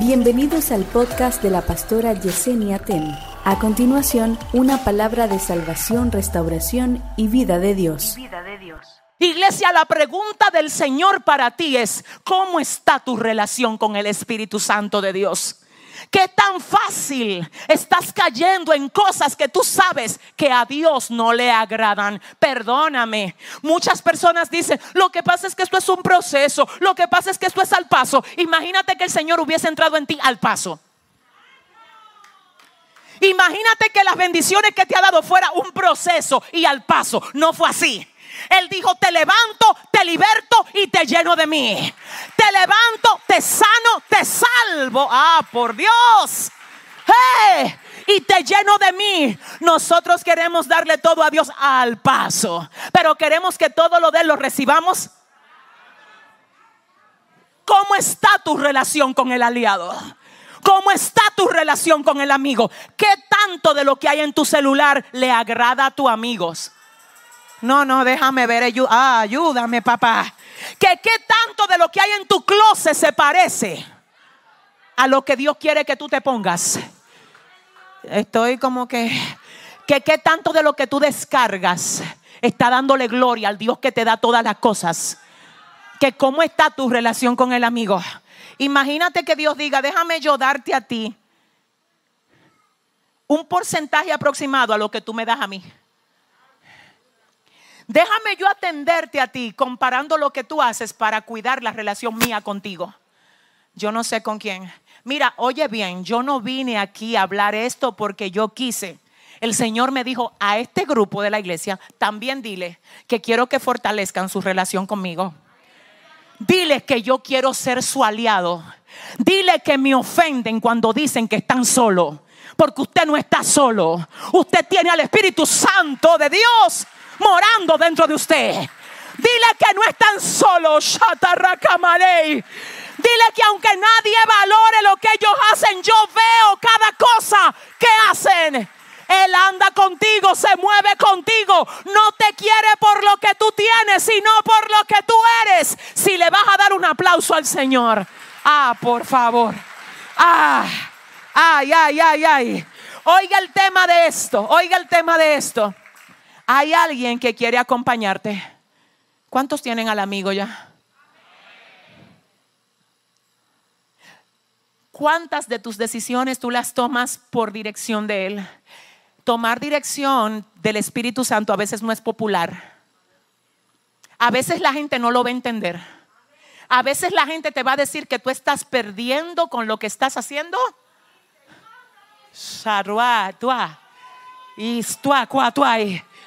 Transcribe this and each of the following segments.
Bienvenidos al podcast de la pastora Yesenia Ten. A continuación, una palabra de salvación, restauración y vida de Dios. Iglesia, la pregunta del Señor para ti es, ¿cómo está tu relación con el Espíritu Santo de Dios? ¿Qué tan fácil estás cayendo en cosas que tú sabes que a Dios no le agradan? Perdóname. Muchas personas dicen, lo que pasa es que esto es un proceso, lo que pasa es que esto es al paso. Imagínate que el Señor hubiese entrado en ti al paso. Imagínate que las bendiciones que te ha dado fuera un proceso y al paso. No fue así. Él dijo, te levanto, te liberto y te lleno de mí. Te levanto, te sano, te salvo. Ah, por Dios. Y te lleno de mí. Nosotros queremos darle todo a Dios al paso. Pero queremos que todo lo de él lo recibamos. ¿Cómo está tu relación con el aliado? ¿Cómo está tu relación con el amigo? ¿Qué tanto de lo que hay en tu celular le agrada a tus amigos? No, no, déjame ver. Ah, ayúdame, papá. Que qué tanto de lo que hay en tu closet se parece a lo que Dios quiere que tú te pongas. Estoy como que, que qué tanto de lo que tú descargas está dándole gloria al Dios que te da todas las cosas. Que cómo está tu relación con el amigo. Imagínate que Dios diga, déjame yo darte a ti un porcentaje aproximado a lo que tú me das a mí. Déjame yo atenderte a ti comparando lo que tú haces para cuidar la relación mía contigo. Yo no sé con quién. Mira, oye bien, yo no vine aquí a hablar esto porque yo quise. El Señor me dijo a este grupo de la iglesia, también dile que quiero que fortalezcan su relación conmigo. Dile que yo quiero ser su aliado. Dile que me ofenden cuando dicen que están solos. Porque usted no está solo. Usted tiene al Espíritu Santo de Dios morando dentro de usted. Dile que no están solos, Dile que aunque nadie valore lo que ellos hacen, yo veo cada cosa que hacen. Él anda contigo, se mueve contigo. No te quiere por lo que tú tienes, sino por lo que tú eres. Si le vas a dar un aplauso al Señor. Ah, por favor. Ah, ay, ay, ay, ay. Oiga el tema de esto. Oiga el tema de esto. Hay alguien que quiere acompañarte. ¿Cuántos tienen al amigo ya? ¿Cuántas de tus decisiones tú las tomas por dirección de Él? Tomar dirección del Espíritu Santo a veces no es popular. A veces la gente no lo va a entender. A veces la gente te va a decir que tú estás perdiendo con lo que estás haciendo.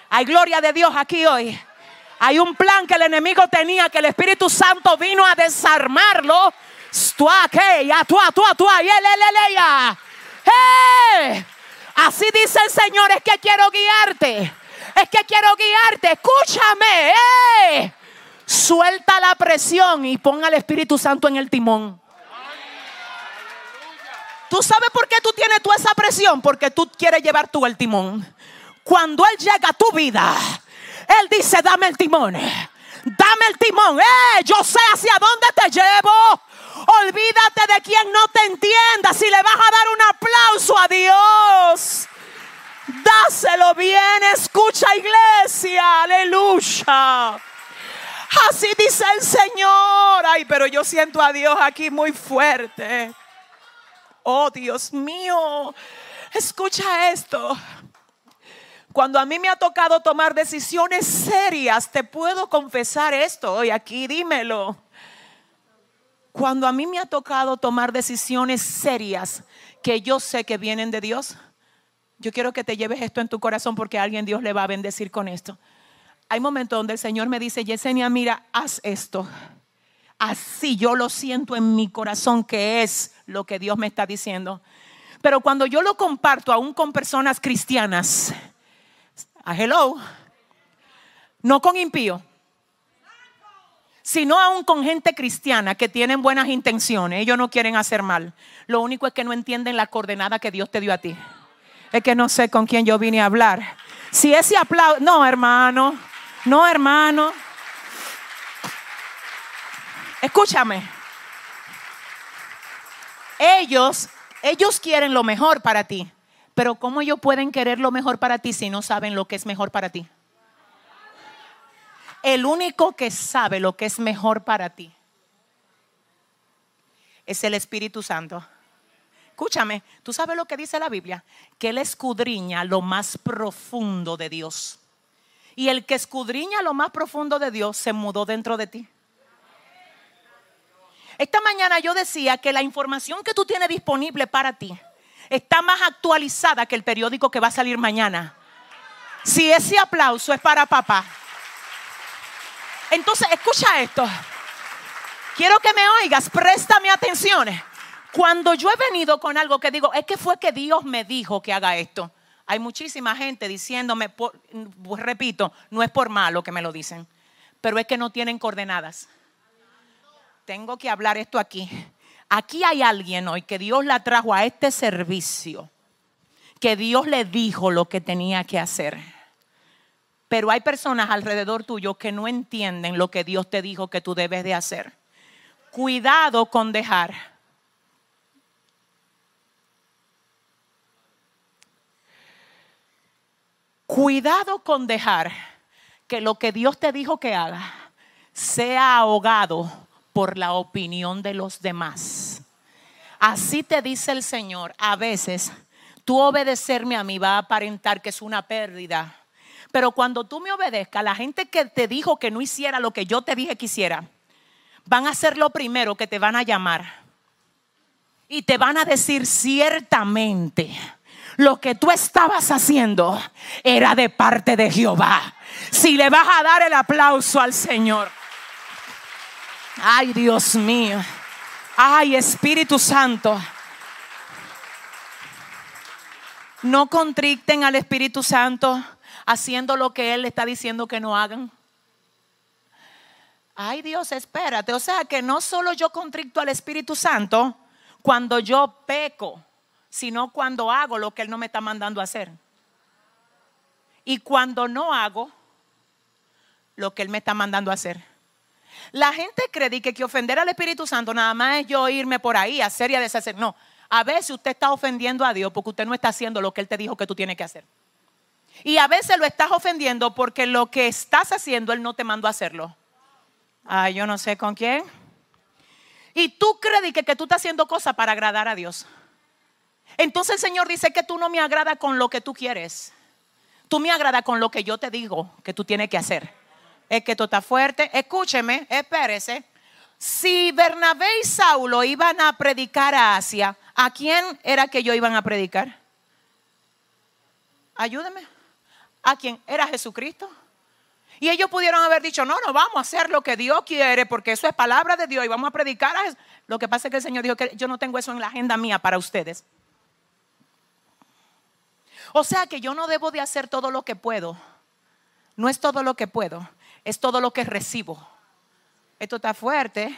Hay gloria de Dios aquí hoy. Hay un plan que el enemigo tenía, que el Espíritu Santo vino a desarmarlo. Así dice el Señor, es que quiero guiarte. Es que quiero guiarte. Escúchame. Suelta la presión y ponga al Espíritu Santo en el timón. ¿Tú sabes por qué tú tienes tú esa presión? Porque tú quieres llevar tú el timón. Cuando Él llega a tu vida, Él dice, dame el timón. Dame el timón. Eh, yo sé hacia dónde te llevo. Olvídate de quien no te entienda. Si le vas a dar un aplauso a Dios, dáselo bien. Escucha, iglesia. Aleluya. Así dice el Señor. Ay, pero yo siento a Dios aquí muy fuerte. Oh, Dios mío. Escucha esto. Cuando a mí me ha tocado tomar decisiones serias, te puedo confesar esto hoy aquí, dímelo. Cuando a mí me ha tocado tomar decisiones serias que yo sé que vienen de Dios, yo quiero que te lleves esto en tu corazón porque alguien Dios le va a bendecir con esto. Hay momentos donde el Señor me dice, Yesenia, mira, haz esto. Así yo lo siento en mi corazón que es lo que Dios me está diciendo. Pero cuando yo lo comparto aún con personas cristianas, a hello. No con impío. Sino aún con gente cristiana que tienen buenas intenciones. Ellos no quieren hacer mal. Lo único es que no entienden la coordenada que Dios te dio a ti. Es que no sé con quién yo vine a hablar. Si ese aplauso. No, hermano. No, hermano. Escúchame. Ellos, ellos quieren lo mejor para ti. Pero ¿cómo ellos pueden querer lo mejor para ti si no saben lo que es mejor para ti? El único que sabe lo que es mejor para ti es el Espíritu Santo. Escúchame, ¿tú sabes lo que dice la Biblia? Que Él escudriña lo más profundo de Dios. Y el que escudriña lo más profundo de Dios se mudó dentro de ti. Esta mañana yo decía que la información que tú tienes disponible para ti está más actualizada que el periódico que va a salir mañana. Si ese aplauso es para papá. Entonces, escucha esto. Quiero que me oigas, préstame atención. Cuando yo he venido con algo que digo, es que fue que Dios me dijo que haga esto. Hay muchísima gente diciéndome, repito, no es por malo que me lo dicen, pero es que no tienen coordenadas. Tengo que hablar esto aquí. Aquí hay alguien hoy que Dios la trajo a este servicio, que Dios le dijo lo que tenía que hacer. Pero hay personas alrededor tuyo que no entienden lo que Dios te dijo que tú debes de hacer. Cuidado con dejar. Cuidado con dejar que lo que Dios te dijo que haga sea ahogado por la opinión de los demás. Así te dice el Señor. A veces tú obedecerme a mí va a aparentar que es una pérdida pero cuando tú me obedezcas, la gente que te dijo que no hiciera lo que yo te dije que hiciera, van a ser lo primero que te van a llamar. Y te van a decir ciertamente, lo que tú estabas haciendo era de parte de Jehová. Si le vas a dar el aplauso al Señor. Ay, Dios mío. Ay, Espíritu Santo. No contricten al Espíritu Santo haciendo lo que Él le está diciendo que no hagan? Ay Dios, espérate. O sea que no solo yo contricto al Espíritu Santo cuando yo peco, sino cuando hago lo que Él no me está mandando a hacer. Y cuando no hago lo que Él me está mandando a hacer. La gente cree que, que ofender al Espíritu Santo nada más es yo irme por ahí a hacer y a deshacer. No, a veces usted está ofendiendo a Dios porque usted no está haciendo lo que Él te dijo que tú tienes que hacer. Y a veces lo estás ofendiendo porque lo que estás haciendo Él no te mandó a hacerlo. Ay, yo no sé con quién. Y tú crees que, que tú estás haciendo cosas para agradar a Dios. Entonces el Señor dice que tú no me agrada con lo que tú quieres. Tú me agrada con lo que yo te digo que tú tienes que hacer. Es que tú estás fuerte. Escúcheme, espérese. Si Bernabé y Saulo iban a predicar a Asia, ¿a quién era que ellos iban a predicar? Ayúdeme a quien era Jesucristo. Y ellos pudieron haber dicho, no, no, vamos a hacer lo que Dios quiere, porque eso es palabra de Dios y vamos a predicar. A Lo que pasa es que el Señor dijo que yo no tengo eso en la agenda mía para ustedes. O sea que yo no debo de hacer todo lo que puedo. No es todo lo que puedo, es todo lo que recibo. Esto está fuerte.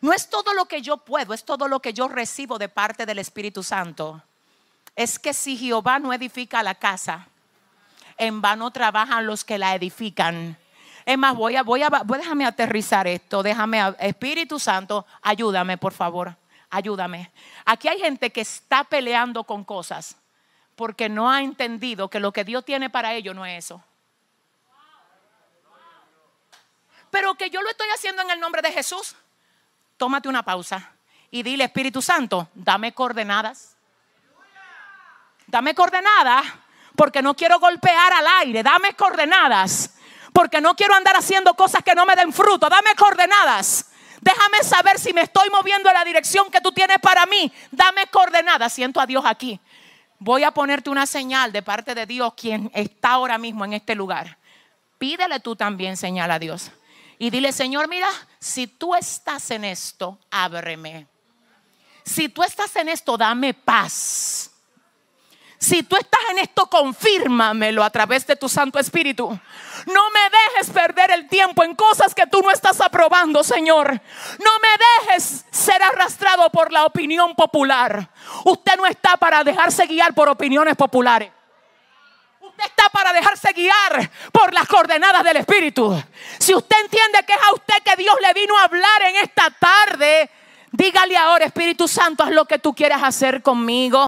No es todo lo que yo puedo, es todo lo que yo recibo de parte del Espíritu Santo. Es que si Jehová no edifica la casa, en vano trabajan los que la edifican. Es más, voy a, voy a, déjame aterrizar esto, déjame, Espíritu Santo, ayúdame, por favor, ayúdame. Aquí hay gente que está peleando con cosas porque no ha entendido que lo que Dios tiene para ellos no es eso. Pero que yo lo estoy haciendo en el nombre de Jesús. Tómate una pausa y dile, Espíritu Santo, dame coordenadas. Dame coordenadas porque no quiero golpear al aire. Dame coordenadas. Porque no quiero andar haciendo cosas que no me den fruto. Dame coordenadas. Déjame saber si me estoy moviendo en la dirección que tú tienes para mí. Dame coordenadas. Siento a Dios aquí. Voy a ponerte una señal de parte de Dios, quien está ahora mismo en este lugar. Pídele tú también señal a Dios. Y dile, Señor, mira, si tú estás en esto, ábreme. Si tú estás en esto, dame paz. Si tú estás en esto, confírmamelo a través de tu Santo Espíritu. No me dejes perder el tiempo en cosas que tú no estás aprobando, Señor. No me dejes ser arrastrado por la opinión popular. Usted no está para dejarse guiar por opiniones populares. Usted está para dejarse guiar por las coordenadas del Espíritu. Si usted entiende que es a usted que Dios le vino a hablar en esta tarde, diga Dale ahora, Espíritu Santo, haz lo que tú quieras hacer conmigo.